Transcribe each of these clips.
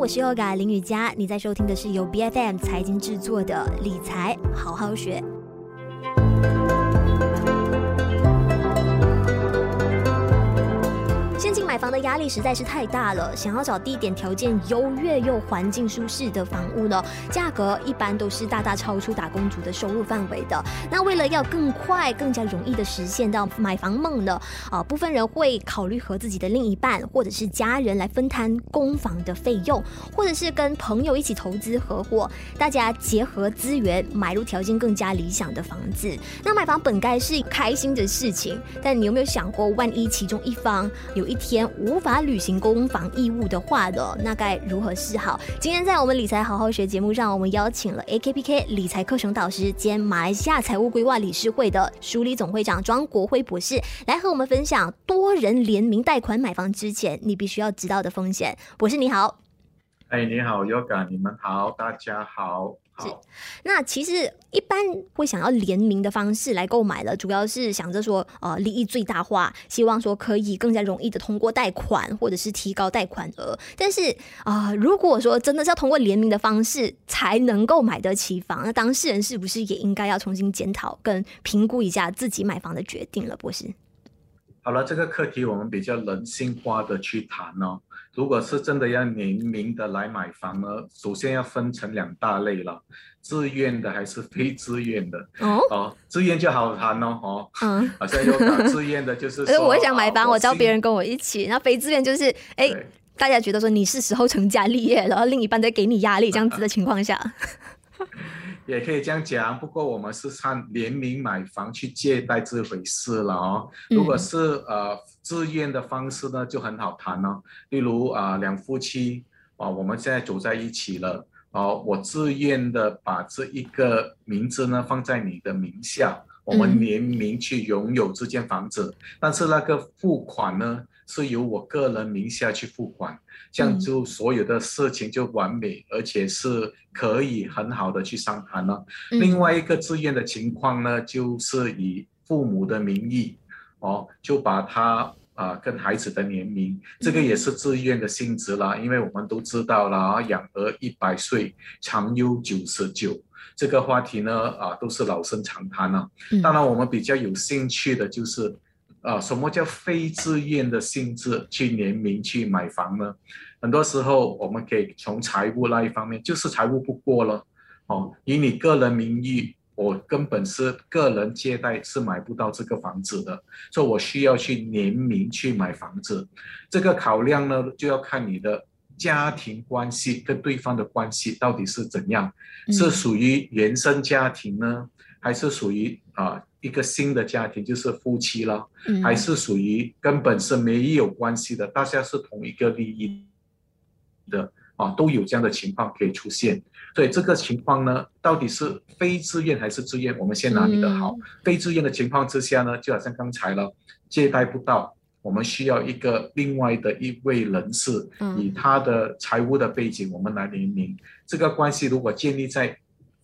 我是 Yoga 林雨佳，你在收听的是由 BFM 财经制作的理财好好学。房的压力实在是太大了，想要找地点条件优越又环境舒适的房屋呢，价格一般都是大大超出打工族的收入范围的。那为了要更快、更加容易的实现到买房梦呢，啊，部分人会考虑和自己的另一半或者是家人来分摊供房的费用，或者是跟朋友一起投资合伙，大家结合资源买入条件更加理想的房子。那买房本该是开心的事情，但你有没有想过，万一其中一方有一天无法履行公房义务的话的，那该如何是好？今天在我们理财好好学节目上，我们邀请了 AKPK 理财课程导师兼马来西亚财务规划理事会的梳理总会长庄国辉博士来和我们分享多人联名贷款买房之前你必须要知道的风险。博士你好，哎，你好，Yoga，你们好，大家好。是，那其实一般会想要联名的方式来购买了，主要是想着说，呃，利益最大化，希望说可以更加容易的通过贷款，或者是提高贷款额。但是啊、呃，如果说真的是要通过联名的方式才能够买得起房，那当事人是不是也应该要重新检讨跟评估一下自己买房的决定了？博士，好了，这个课题我们比较人性化的去谈哦。如果是真的要联名的来买房呢，首先要分成两大类了，自愿的还是非自愿的。哦，哦，自愿就好谈哦，哦，嗯，好像有搞自愿的，就是说，我想买房，我叫别人跟我一起，那非自愿就是，哎，大家觉得说你是时候成家立业，然后另一半在给你压力，这样子的 情况下。也可以这样讲，不过我们是看联名买房去借贷这回事了哦。如果是呃自愿的方式呢，就很好谈哦。例如啊，两夫妻啊，我们现在走在一起了，哦，我自愿的把这一个名字呢放在你的名下，我们联名去拥有这间房子，但是那个付款呢，是由我个人名下去付款，这样就所有的事情就完美，而且是可以很好的去商谈了。另外一个自愿的情况呢，就是以父母的名义，哦，就把他啊跟孩子的联名，这个也是自愿的性质啦。因为我们都知道了啊，养儿一百岁，长忧九十九，这个话题呢啊都是老生常谈了。当然，我们比较有兴趣的就是。啊，什么叫非自愿的性质去联名去买房呢？很多时候我们可以从财务那一方面，就是财务不过了，哦，以你个人名义，我根本是个人借贷是买不到这个房子的，所以我需要去联名去买房子。这个考量呢，就要看你的家庭关系跟对方的关系到底是怎样，是属于原生家庭呢，还是属于啊？一个新的家庭就是夫妻了，还是属于根本是没有关系的，大家是同一个利益的啊，都有这样的情况可以出现。所以这个情况呢，到底是非自愿还是自愿？我们先拿你的好。非自愿的情况之下呢，就好像刚才了，借贷不到，我们需要一个另外的一位人士，以他的财务的背景，我们来联名。这个关系如果建立在。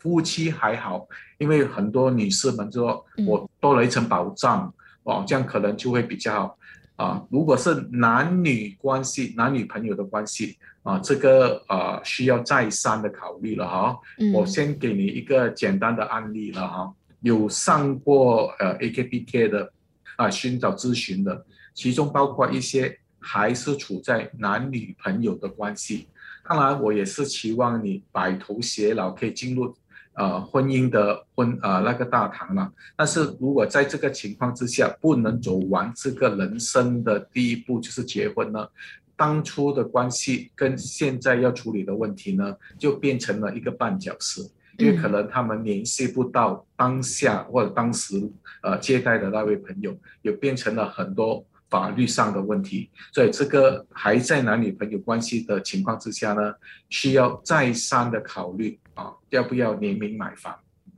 夫妻还好，因为很多女士们就说我多了一层保障，哦，这样可能就会比较好啊。如果是男女关系、男女朋友的关系啊，这个呃需要再三的考虑了哈。我先给你一个简单的案例了哈，有上过呃 AKPK 的啊寻找咨询的，其中包括一些还是处在男女朋友的关系。当然，我也是期望你白头偕老，可以进入。呃，婚姻的婚呃那个大堂了，但是如果在这个情况之下不能走完这个人生的第一步，就是结婚呢，当初的关系跟现在要处理的问题呢，就变成了一个绊脚石，因为可能他们联系不到当下或者当时呃接待的那位朋友，也变成了很多。法律上的问题，所以这个还在男女朋友关系的情况之下呢，需要再三的考虑啊，要不要联名买房？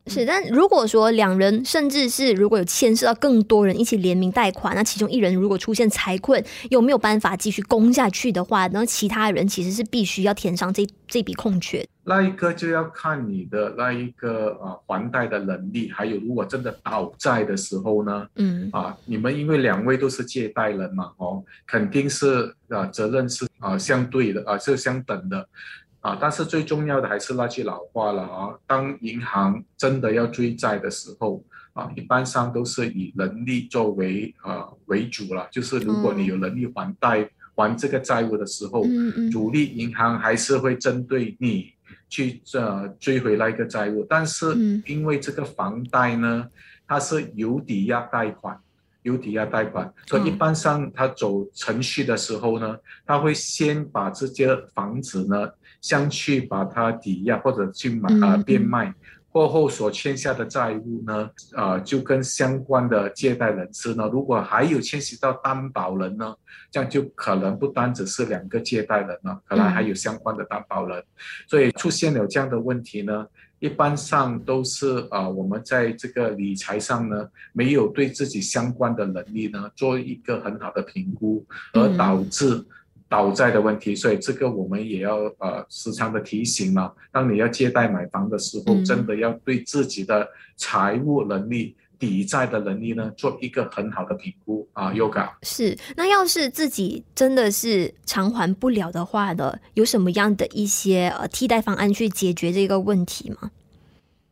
是，但如果说两人甚至是如果有牵涉到更多人一起联名贷款，那其中一人如果出现财困，又没有办法继续供下去的话，那其他人其实是必须要填上这这笔空缺。那一个就要看你的那一个啊还贷的能力，还有如果真的倒债的时候呢，嗯啊，你们因为两位都是借贷人嘛，哦，肯定是啊责任是啊相对的啊是相等的啊，但是最重要的还是那句老话了啊，当银行真的要追债的时候啊，一般上都是以能力作为呃为主了，就是如果你有能力还贷、嗯、还这个债务的时候，嗯嗯。主力银行还是会针对你去呃追回那个债务，但是因为这个房贷呢，它是有抵押贷款。有抵押贷款，所以一般上他走程序的时候呢，他会先把这间房子呢，先去把它抵押或者去买啊、呃、变卖，过后所欠下的债务呢，啊、呃、就跟相关的借贷人士呢，如果还有牵涉到担保人呢，这样就可能不单只是两个借贷人了，可能还有相关的担保人，所以出现了这样的问题呢。一般上都是啊、呃，我们在这个理财上呢，没有对自己相关的能力呢做一个很好的评估，而导致倒债的问题。所以这个我们也要呃时常的提醒了。当你要借贷买房的时候，真的要对自己的财务能力、抵债的能力呢做一个很好的评估啊。Yoga 是，那要是自己真的是偿还不了的话呢，有什么样的一些呃替代方案去解决这个问题吗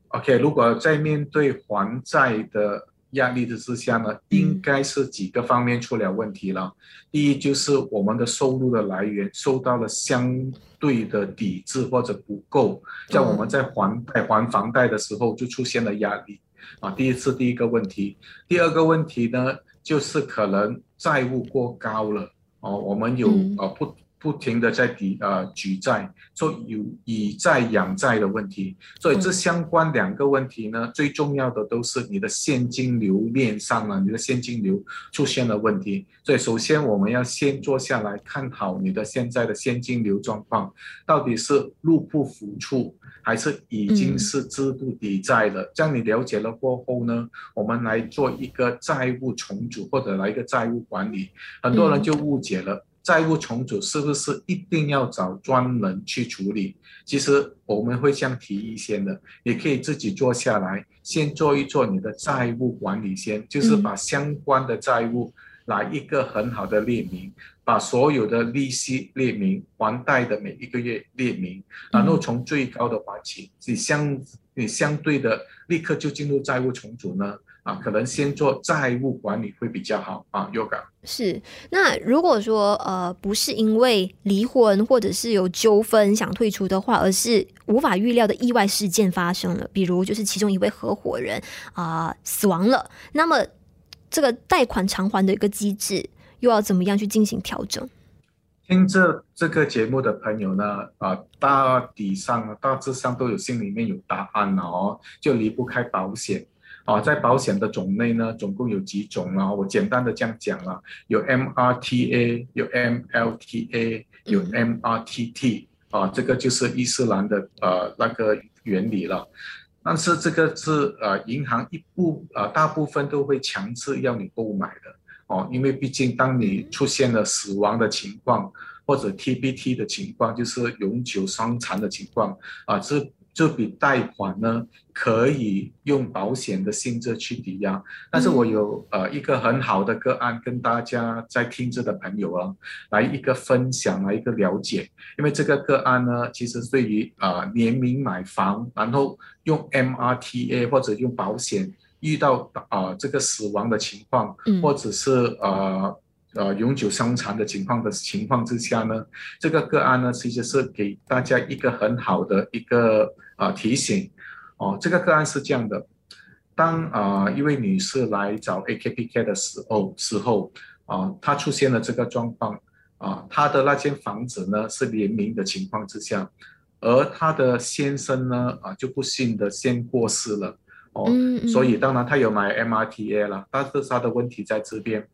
？OK，如果在面对还债的压力的之下呢，应该是几个方面出了问题了。第一就是我们的收入的来源受到了相对的抵制或者不够，像我们在还贷还房贷的时候就出现了压力啊。第一次第一个问题，第二个问题呢，就是可能债务过高了哦，我们有呃不。不停的在抵呃举债，所以有以债养债的问题，所以这相关两个问题呢，最重要的都是你的现金流面上了，你的现金流出现了问题。所以首先我们要先坐下来看好你的现在的现金流状况，到底是入不敷出，还是已经是资不抵债了？这样你了解了过后呢，我们来做一个债务重组或者来一个债务管理。很多人就误解了。债务重组是不是一定要找专人去处理？其实我们会这样提一些的，也可以自己做下来，先做一做你的债务管理先，就是把相关的债务来一个很好的列明，把所有的利息列明，还贷的每一个月列明，然后从最高的还起，你相你相对的立刻就进入债务重组呢？啊，可能先做债务管理会比较好啊，Yoga。是，那如果说呃不是因为离婚或者是有纠纷想退出的话，而是无法预料的意外事件发生了，比如就是其中一位合伙人啊、呃、死亡了，那么这个贷款偿还的一个机制又要怎么样去进行调整？听这这个节目的朋友呢，啊、呃，大体上大致上都有心里面有答案了哦，就离不开保险。啊，在保险的种类呢，总共有几种啊？我简单的这样讲了，有 MRTA，有 MLTA，有 MRTT，啊，这个就是伊斯兰的呃那个原理了。但是这个是呃银行一部呃大部分都会强制要你购买的哦，因为毕竟当你出现了死亡的情况或者 TBT 的情况，就是永久伤残的情况啊，这。这笔贷款呢，可以用保险的性质去抵押，但是我有呃一个很好的个案跟大家在听着的朋友啊，来一个分享，来一个了解，因为这个个案呢，其实对于啊、呃、联名买房，然后用 MRTA 或者用保险遇到啊、呃、这个死亡的情况，或者是呃。呃，永久伤残的情况的情况之下呢，这个个案呢，其实是给大家一个很好的一个啊、呃、提醒哦。这个个案是这样的，当啊、呃、一位女士来找 AKPK 的时候时候啊，她出现了这个状况啊，她的那间房子呢是联名的情况之下，而她的先生呢啊就不幸的先过世了哦，所以当然她有买 MRTA 了，但是她的问题在这边。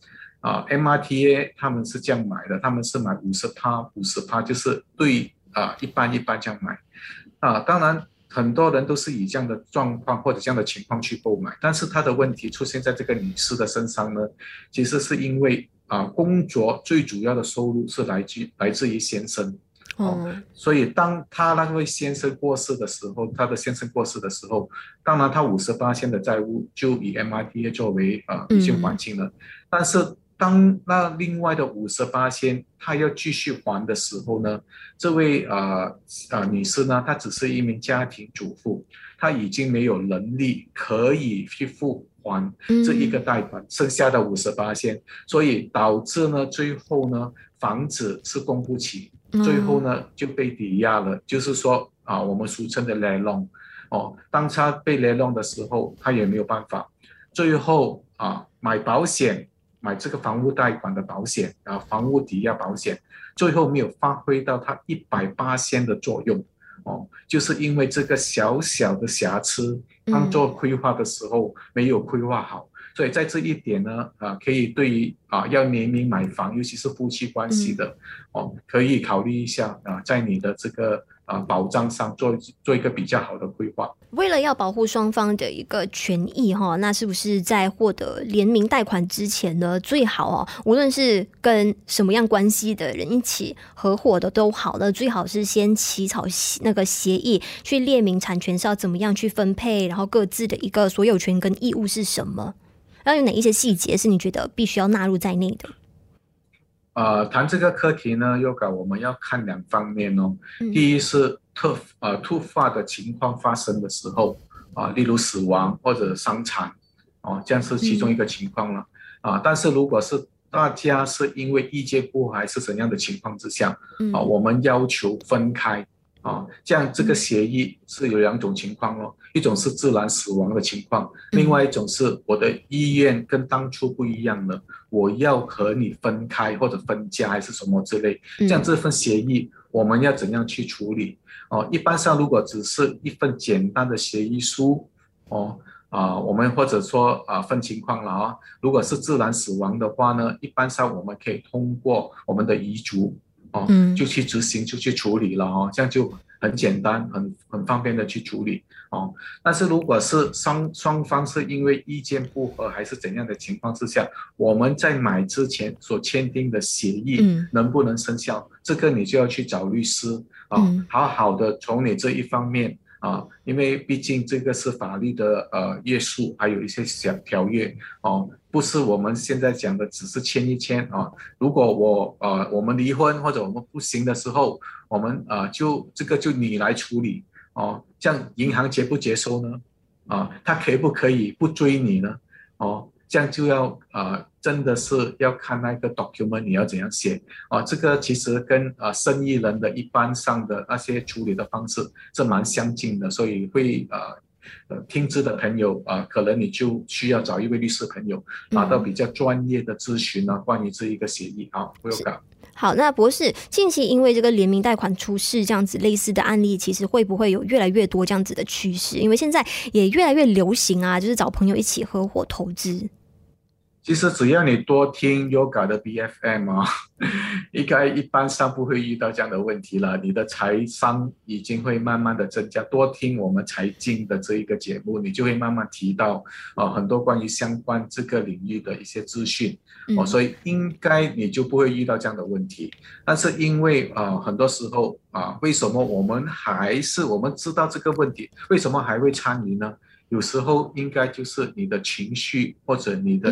啊，MRTA 他们是这样买的，他们是买五十趴，五十趴就是对啊，一般一般这样买。啊，当然很多人都是以这样的状况或者这样的情况去购买，但是他的问题出现在这个女士的身上呢，其实是因为啊，工作最主要的收入是来自来自于先生。哦，所以当他那位先生过世的时候，他的先生过世的时候，当然他五十八千的债务就以 MRTA 作为啊已经还清了，但是。当那另外的五十八仙他要继续还的时候呢，这位呃呃女士呢，她只是一名家庭主妇，她已经没有能力可以去付还这一个贷款，剩下的五十八仙，所以导致呢最后呢房子是供不起，最后呢就被抵押了，就是说啊我们俗称的 lay loan 哦，当他被 lay loan 的时候，他也没有办法，最后啊买保险。买这个房屋贷款的保险啊，房屋抵押保险，最后没有发挥到它一百八千的作用哦，就是因为这个小小的瑕疵，当做规划的时候没有规划好，所以在这一点呢，啊，可以对于啊要联名买房，尤其是夫妻关系的、哦，可以考虑一下啊，在你的这个。啊，保障上做做一个比较好的规划。为了要保护双方的一个权益哈，那是不是在获得联名贷款之前呢，最好哦，无论是跟什么样关系的人一起合伙的都好了，最好是先起草那个协议，去列明产权是要怎么样去分配，然后各自的一个所有权跟义务是什么，要有哪一些细节是你觉得必须要纳入在内的？呃，谈这个课题呢，Yoga 我们要看两方面哦。嗯、第一是特呃突发的情况发生的时候啊、呃，例如死亡或者伤残哦，这样是其中一个情况了啊。但是如果是大家是因为意见不合还是怎样的情况之下啊、我们要求分开。啊，这样这个协议是有两种情况哦，一种是自然死亡的情况，另外一种是我的意愿跟当初不一样了，我要和你分开或者分家还是什么之类，这样这份协议我们要怎样去处理？哦，一般上如果只是一份简单的协议书，哦啊，我们或者说啊分情况了啊，如果是自然死亡的话呢，一般上我们可以通过我们的遗嘱。哦，就去执行，就去处理了哦，这样就很简单，很很方便的去处理哦。但是如果是双双方是因为意见不合还是怎样的情况之下，我们在买之前所签订的协议能不能生效？嗯、这个你就要去找律师啊，哦、好好的从你这一方面。啊，因为毕竟这个是法律的呃约束，还有一些小条约哦，不是我们现在讲的只是签一签啊。如果我呃我们离婚或者我们不行的时候，我们呃就这个就你来处理哦，这样银行接不接收呢？啊，他可不可以不追你呢？哦。这样就要呃，真的是要看那个 document 你要怎样写啊？这个其实跟呃生意人的一般上的那些处理的方式是蛮相近的，所以会呃呃听资的朋友啊、呃，可能你就需要找一位律师朋友拿到比较专业的咨询呢，关于这一个协议啊，不用搞。好，那博士近期因为这个联名贷款出事这样子类似的案例，其实会不会有越来越多这样子的趋势？因为现在也越来越流行啊，就是找朋友一起合伙投资。其实只要你多听 Yoga 的 BFM 啊，应该一般上不会遇到这样的问题了。你的财商已经会慢慢的增加。多听我们财经的这一个节目，你就会慢慢提到啊很多关于相关这个领域的一些资讯哦，所以应该你就不会遇到这样的问题。但是因为啊很多时候啊，为什么我们还是我们知道这个问题，为什么还会参与呢？有时候应该就是你的情绪或者你的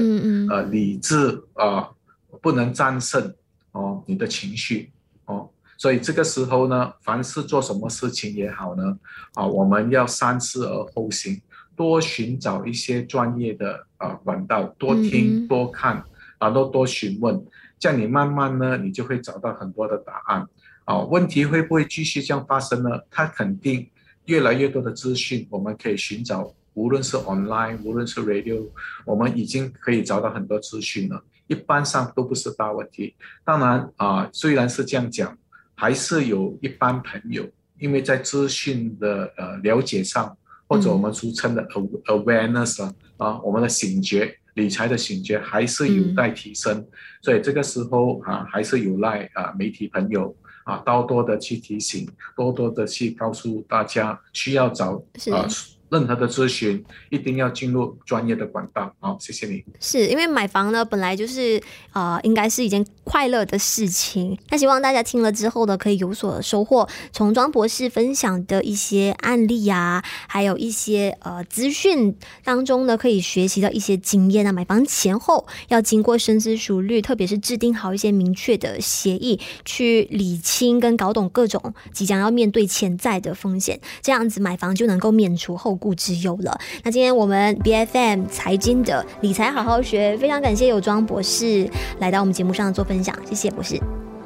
呃理智啊、呃、不能战胜哦你的情绪哦，所以这个时候呢，凡是做什么事情也好呢啊，我们要三思而后行，多寻找一些专业的啊管道，多听多看，然后多询问，这样你慢慢呢，你就会找到很多的答案啊。问题会不会继续这样发生呢？它肯定越来越多的资讯，我们可以寻找。无论是 online，无论是 radio，我们已经可以找到很多资讯了，一般上都不是大问题。当然啊、呃，虽然是这样讲，还是有一般朋友，因为在资讯的呃了解上，或者我们俗称的 awareness 啊，啊，我们的醒觉，理财的醒觉还是有待提升。嗯、所以这个时候啊，还是有赖啊媒体朋友啊，多多的去提醒，多多的去告诉大家，需要找啊。任何的咨询，一定要进入专业的管道。好，谢谢你。是因为买房呢，本来就是呃，应该是一件快乐的事情。那希望大家听了之后呢，可以有所收获。从庄博士分享的一些案例啊，还有一些呃资讯当中呢，可以学习到一些经验啊。买房前后要经过深思熟虑，特别是制定好一些明确的协议，去理清跟搞懂各种即将要面对潜在的风险，这样子买房就能够免除后顾之忧了。那今天我们 BFM 财经的理财好好学，非常感谢有庄博士来到我们节目上做分享，谢谢博士。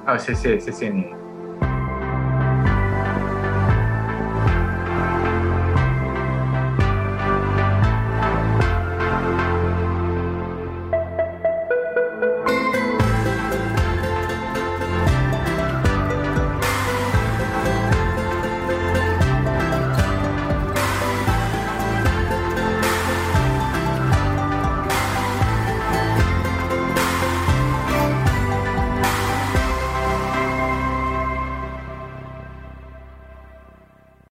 好，谢谢，谢谢你。